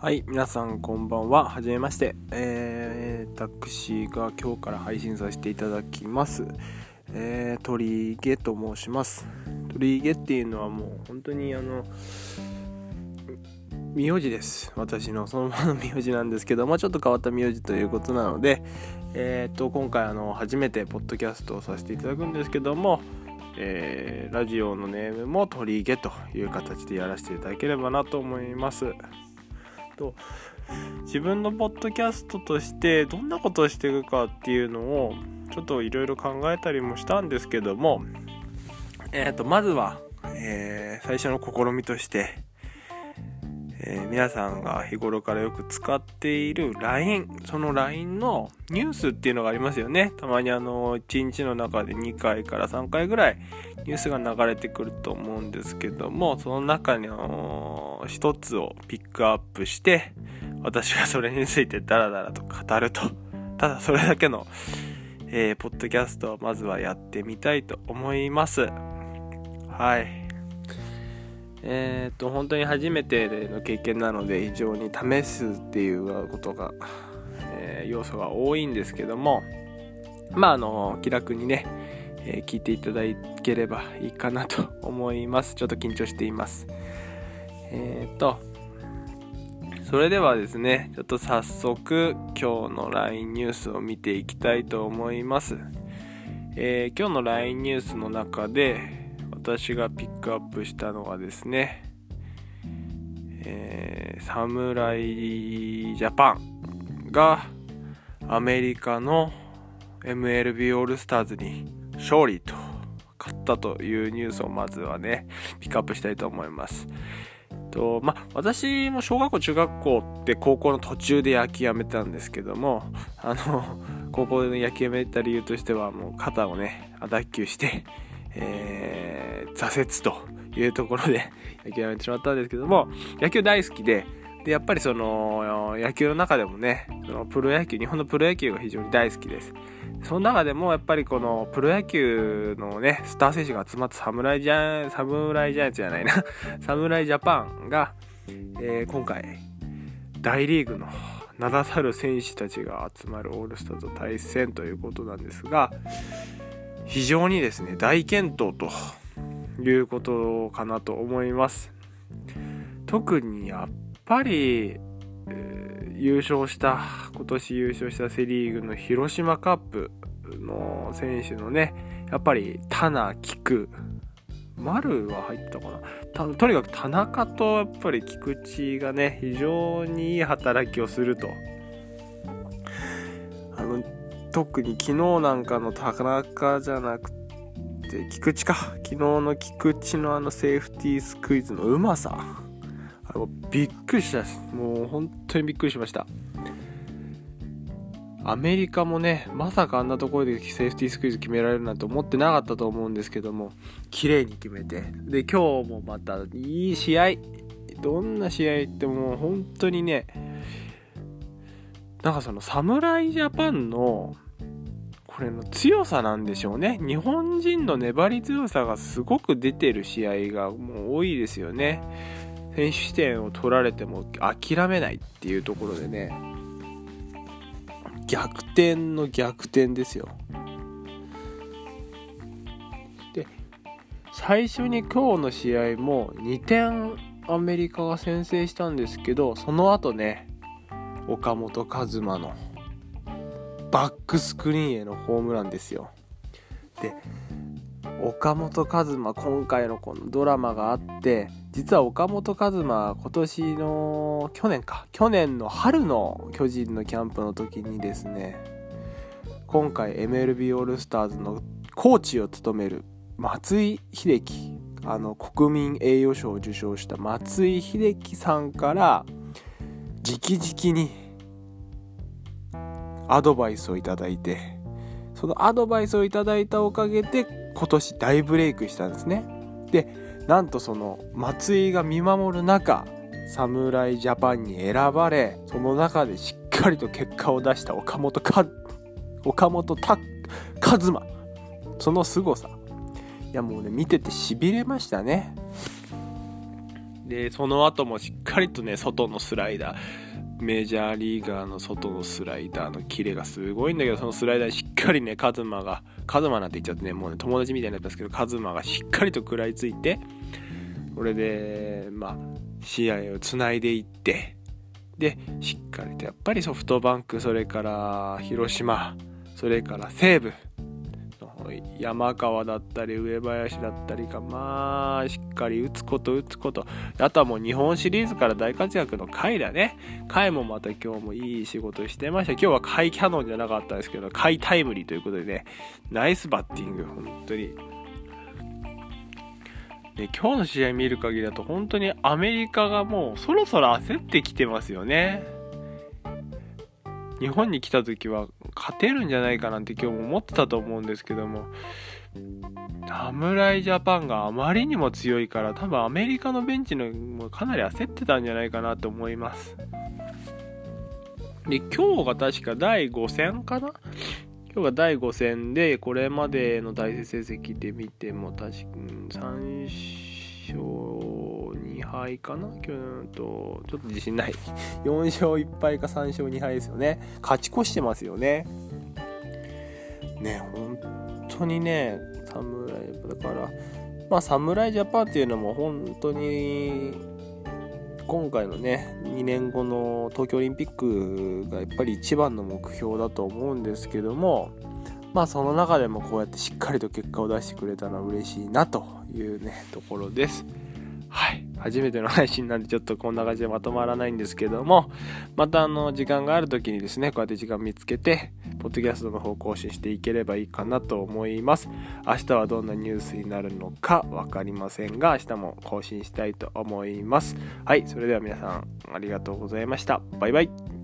はい、皆さんこんばんは。はじめまして。えー、私が今日から配信させていただきます。えー、鳥毛と申します。鳥毛っていうのはもう本当にあの、名字です。私のそのままの名字なんですけども、ちょっと変わった名字ということなので、えー、と、今回あの、初めてポッドキャストをさせていただくんですけども、えー、ラジオのネームも鳥毛という形でやらせていただければなと思います。と自分のポッドキャストとしてどんなことをしていくかっていうのをちょっといろいろ考えたりもしたんですけども、えー、とまずは、えー、最初の試みとして、えー皆さんが日頃からよく使っている LINE その LINE のニュースっていうのがありますよね。たまにあの1日の中で2回から3回ぐらいニュースが流れてくると思うんですけどもその中にあの一つをピックアップして私がそれについてダラダラと語ると。ただそれだけの、えーポッドキャストをまずはやってみたいと思います。はい。えっ、と本当に初めての経験なので非常に試すっていうことが、えー要素が多いんですけどもまああの気楽にね、え聞いていただければいいかなと思います。ちょっと緊張しています。えっ、とそれではですねちょっと早速今日の LINE ニュースを見ていきたいと思います、えー今日の LINE ニュースの中で私がピックアップしたのがですね、えー、侍ジャパンがアメリカの MLB オールスターズに勝利と勝ったというニュースをまずはねピックアップしたいと思います。とまあ、私も小学校中学校って高校の途中で野球やめたんですけどもあの 高校で野球やめた理由としてはもう肩をね脱臼して、えー挫折というところで野球やめてしまったんですけども野球大好きででやっぱりその野球の中でもねそのプロ野球日本のプロ野球が非常に大好きです。その中でもやっぱりこのプロ野球のねスター選手が集まった侍ジャイ侍ジャイアンツじゃないな。侍ジャパンが、えー今回大リーグの名だたる選手たちが集まるオールスターと対戦ということなんですが非常にですね大健闘ということかなと思います。特にやっぱり、えー優勝した今年優勝したセ・リーグの広島カップの選手のねやっぱり田名菊丸は入ったかな？たとにかく田中とやっぱり菊池がね非常にいい働きをすると。あの特に昨日なんかの田中じゃなくて菊池か。昨日の菊池のあのセーフティースクイズのうまさ。あれもうびっくりしたです。もう本当にびっくりしました。アメリカもねまさかあんなところでセーフティースクイズ決められるなんて思ってなかったと思うんですけども綺麗に決めて。で今日もまたいい試合。どんな試合ってもう本当にねなんかその侍ジャパンのこれの強さなんでしょうね。日本人の粘り強さがすごく出てる試合がもう多いですよね。選手視点を取られても諦めないっていうところでね逆転の逆転ですよ。で最初に今日の試合も2点アメリカが先制したんですけどその後ね岡本和真のバックスクリーンへのホームランですよ。で岡本和真今回のこのドラマがあって実は岡本和真今年の去年か。去年の春の巨人のキャンプの時にですね今回 MLB オールスターズのコーチを務める松井秀喜あの国民栄誉賞を受賞した松井秀喜さんから直々にアドバイスをいただいてそのアドバイスをいただいたおかげで今年大ブレイクしたんですね。でなんとその松井が見守る中侍ジャパンに選ばれその中でしっかりと結果を出した岡本か岡本た和真その凄さ。いやもうね見ててしびれましたね。でその後もしっかりとね外のスライダー。メジャーリーガーの外のスライダーのキレがすごいんだけどそのスライダーにしっかりねカズマがカズマなんて言っちゃってねもうね友達みたいになったんですけどカズマがしっかりと食らいついてこれでまあ試合をつないでいってでしっかりとやっぱりソフトバンクそれから広島それから西武山川だったり上林だったりがまあしっかり打つこと打つこと。あとはもう日本シリーズから大活躍の甲斐だね。甲斐もまた今日もいい仕事してました。今日は甲斐キャノンじゃなかったですけど甲斐タイムリーということでね。ナイスバッティング本当に。ね、今日の試合見る限りだと本当にアメリカがもうそろそろ焦ってきてますよね。日本に来た時は勝てるんじゃないかなんて今日も思ってたと思うんですけども。侍ジャパンがあまりにも強いから多分アメリカのベンチのもかなり焦ってたんじゃないかなと思います。で今日が確か第5戦かな？今日が第5戦でこれまでの対戦成績で見ても確か3勝敗かな？去年と、ちょっと 自信ない。4勝1敗か3勝2敗ですよね。勝ち越してますよね。ね、本当にね、侍、だから、まあ、侍ジャパンっていうのも本当に、今回のね、2年後の東京オリンピックがやっぱり一番の目標だと思うんですけども、まあその中でもこうやってしっかりと結果を出してくれたのは嬉しいなというね、ところです。はい。初めての配信なんでちょっとこんな感じでまとまらないんですけども、またあの、時間がある時にですね、こうやって時間見つけて、ポッドキャストの方更新していければいいかなと思います。明日はどんなニュースになるのか分かりませんが、明日も更新したいと思います。はい。それでは皆さん、ありがとうございました。バイバイ。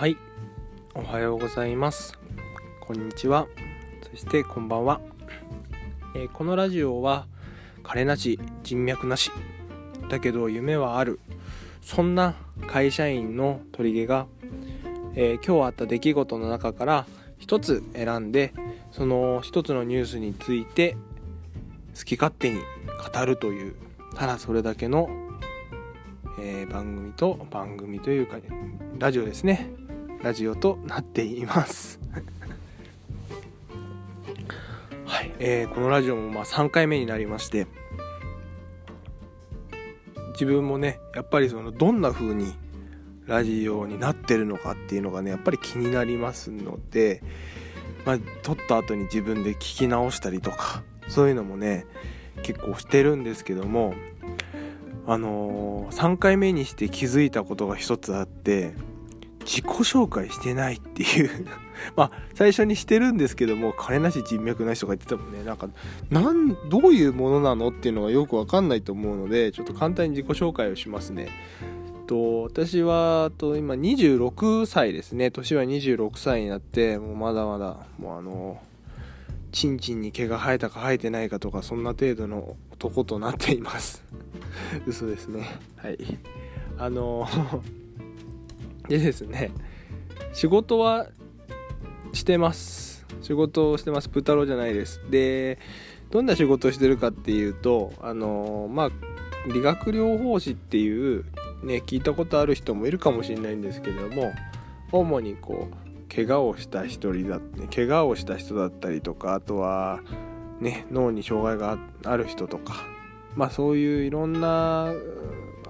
はい。おはようございます。こんにちは。そしてこんばんは、えー、このラジオは彼なし人脈なし。だけど夢はある。そんな会社員の取り毛が、えー、今日あった出来事の中から一つ選んでその一つのニュースについて好き勝手に語るというただそれだけの、え、番組と番組というかラジオですね。ラジオとなっています。はい、えー、このラジオもまあ3回目になりまして自分もねやっぱりそのどんな風にラジオになってるのかっていうのがねやっぱり気になりますので、まあ、撮った後に自分で聞き直したりとかそういうのもね結構してるんですけどもあのー、3回目にして気づいたことが一つあって自己紹介してないっていう。まあ最初にしてるんですけども金なし人脈なしとか言ってたもんね。なんかなんどういうものなのっていうのがよくわかんないと思うのでちょっと簡単に自己紹介をしますね。と私はと今26歳ですね。年は26歳になってもうまだまだもうあのちんちんに毛が生えたか生えてないかとかそんな程度の男となっています。嘘ですね。はい。あのでですね仕事はしてます。仕事をしてます。プータローじゃないです。でどんな仕事をしてるかっていうとあのまあ理学療法士っていうね聞いたことある人もいるかもしれないんですけども主にこう怪我をした一人だって怪我をした人だったりとかあとはね脳に障害がある人とかまあそういういろんな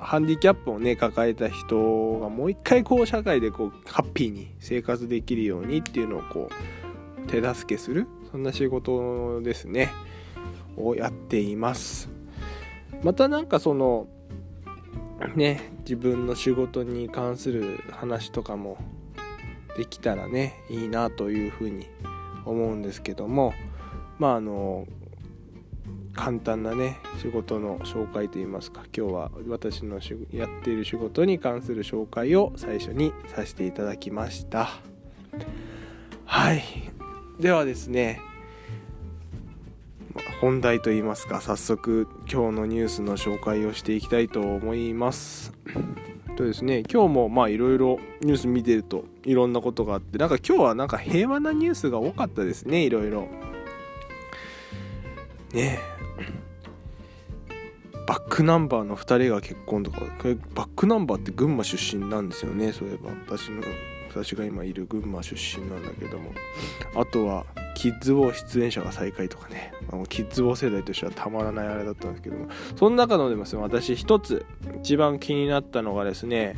ハンディキャップをね抱えた人がもう一回こう社会でこうハッピーに生活できるようにっていうのをこう手助けするそんな仕事ですね。をやっています。またなんかそのね自分の仕事に関する話とかもできたらねいいなというふうに思うんですけども。まああの簡単なね仕事の紹介といいますか今日は私のやっている仕事に関する紹介を最初にさせていただきました。はい。ではですね本題といいますか早速今日のニュースの紹介をしていきたいと思います。とですね今日もまあいろいろニュース見てるといろんなことがあってなんか今日はなんか平和なニュースが多かったですねいろいろ。ね。バックナンバーの2人が結婚とかバックナンバーって群馬出身なんですよねそういえば。私の私が今いる群馬出身なんだけども。あとはキッズウォー出演者が再開とかね、まあ、キッズウォー世代としてはたまらないあれだったんですけども。その中のでも私一つ一番気になったのがですね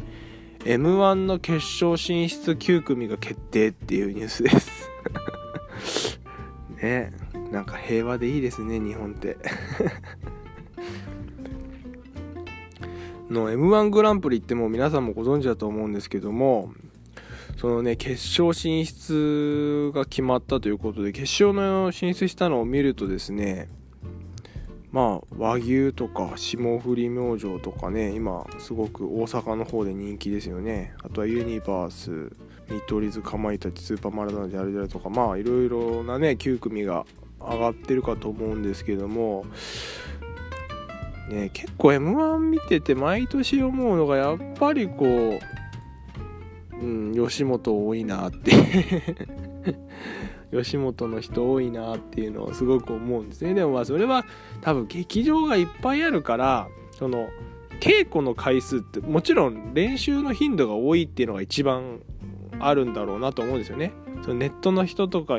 m 1の決勝進出9組が決定っていうニュースです。ね。なんか平和でいいですね日本って。の m 1グランプリってもう皆さんもご存知だと思うんですけどもそのね決勝進出が決まったということで決勝の進出したのを見るとですねまあ和牛とか霜降り明星とかね今すごく大阪の方で人気ですよね。あとはユニバース見取り図かまいたちスーパーマラドーナジャルジャルとかまあいろいろなね9組が上がってるかと思うんですけどもね結構 m 1見てて毎年思うのがやっぱりこううん、吉本多いなって 吉本の人多いなっていうのをすごく思うんですね。でもまあそれは多分劇場がいっぱいあるからその稽古の回数ってもちろん練習の頻度が多いっていうのが一番あるんだろうなと思うんですよね。そのネットの人とか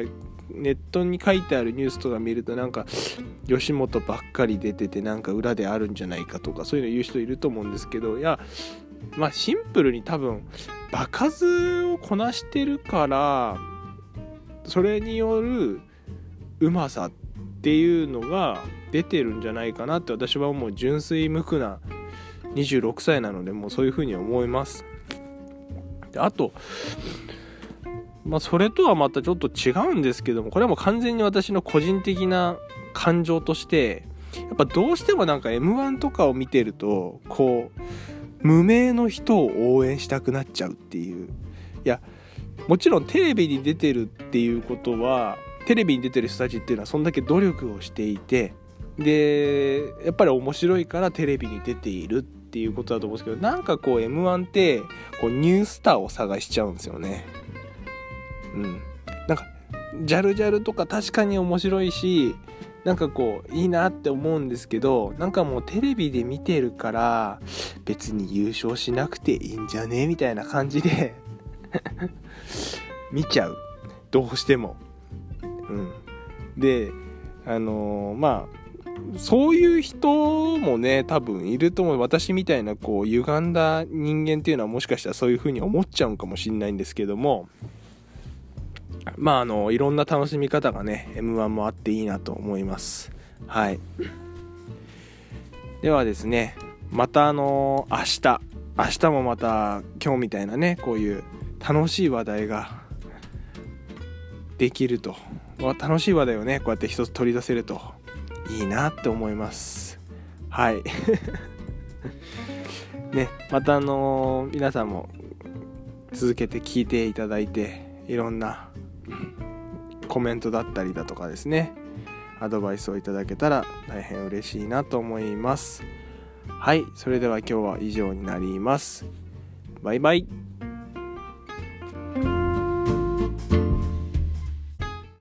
ネットに書いてあるニュースとか見るとなんか吉本ばっかり出ててなんか裏であるんじゃないかとかそういうの言う人いると思うんですけどいやまあシンプルに多分場数をこなしてるからそれによるうまさっていうのが出てるんじゃないかなって私はもう純粋無垢な26歳なのでもうそういうふうに思います。であとまあそれとはまたちょっと違うんですけどもこれはもう完全に私の個人的な感情としてやっぱどうしてもなんか m 1とかを見てるとこう無名の人を応援したくなっちゃうっていう。いやもちろんテレビに出てるっていうことはテレビに出てる人たちっていうのはそんだけ努力をしていてでやっぱり面白いからテレビに出ているっていうことだと思うんですけどなんかこう m 1ってこうニュースターを探しちゃうんですよね。うん。なんかジャルジャルとか確かに面白いしなんかこういいなって思うんですけどなんかもうテレビで見てるから別に優勝しなくていいんじゃねみたいな感じで 見ちゃう。どうしても。うん、であのー、まあそういう人もね多分いると思う。私みたいなこう歪んだ人間っていうのはもしかしたらそういう風に思っちゃうかもしんないんですけどもまああのいろんな楽しみ方がね m 1もあっていいなと思います。はい。ではですねまたあの明日。明日もまた今日みたいなねこういう楽しい話題ができると。楽しい話題をねこうやって一つ取り出せるといいなって思います。はい。ねまたあの、皆さんも続けて聞いていただいていろんなコメントだったりだとかですね。アドバイスをいただけたら大変嬉しいなと思います。はいそれでは今日は以上になります。バイバイ。